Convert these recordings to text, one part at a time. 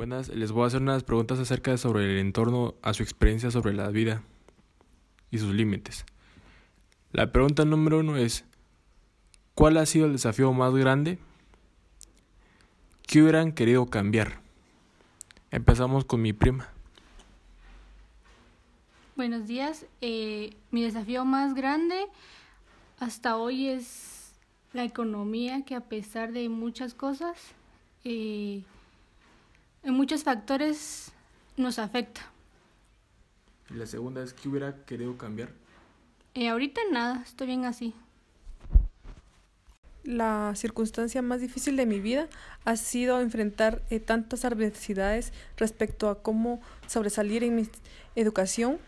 Buenas, les voy a hacer unas preguntas acerca de sobre el entorno a su experiencia sobre la vida y sus límites. La pregunta número uno es, ¿cuál ha sido el desafío más grande que hubieran querido cambiar? Empezamos con mi prima. Buenos días. Eh, mi desafío más grande hasta hoy es la economía, que a pesar de muchas cosas, eh, en muchos factores nos afecta. Y la segunda es, ¿qué hubiera querido cambiar? Eh, ahorita nada, estoy bien así. La circunstancia más difícil de mi vida ha sido enfrentar eh, tantas adversidades respecto a cómo sobresalir en mi educación,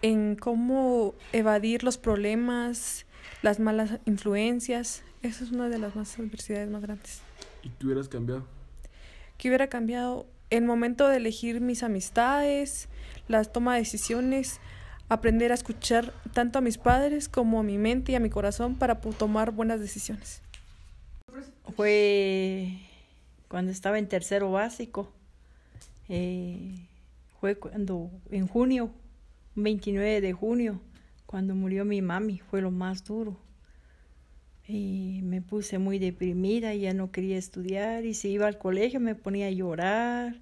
en cómo evadir los problemas, las malas influencias. Esa es una de las más adversidades más grandes. ¿Y tú hubieras cambiado? Que hubiera cambiado el momento de elegir mis amistades, las toma de decisiones, aprender a escuchar tanto a mis padres como a mi mente y a mi corazón para tomar buenas decisiones. Fue cuando estaba en tercero básico. Eh, fue cuando, en junio, 29 de junio, cuando murió mi mami, fue lo más duro. Y me puse muy deprimida, y ya no quería estudiar y si iba al colegio me ponía a llorar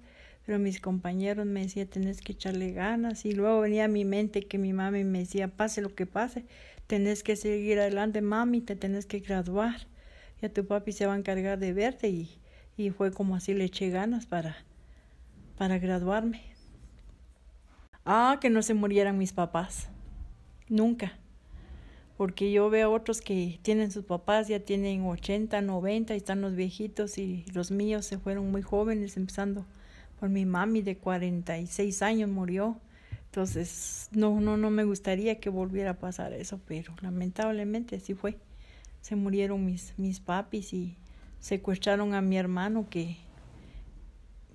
pero mis compañeros me decían, tenés que echarle ganas. Y luego venía a mi mente que mi mami me decía, pase lo que pase, tenés que seguir adelante, mami, te tenés que graduar. Ya tu papi se va a encargar de verte y, y fue como así le eché ganas para, para graduarme. Ah, que no se murieran mis papás. Nunca. Porque yo veo otros que tienen sus papás, ya tienen 80, 90 y están los viejitos y los míos se fueron muy jóvenes empezando por mi mami de 46 años murió. Entonces, no, no, no me gustaría que volviera a pasar eso, pero lamentablemente así fue. Se murieron mis, mis papis y secuestraron a mi hermano que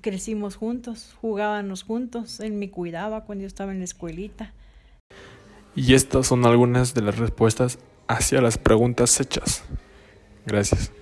crecimos juntos, jugábamos juntos, él me cuidaba cuando yo estaba en la escuelita. Y estas son algunas de las respuestas hacia las preguntas hechas. Gracias.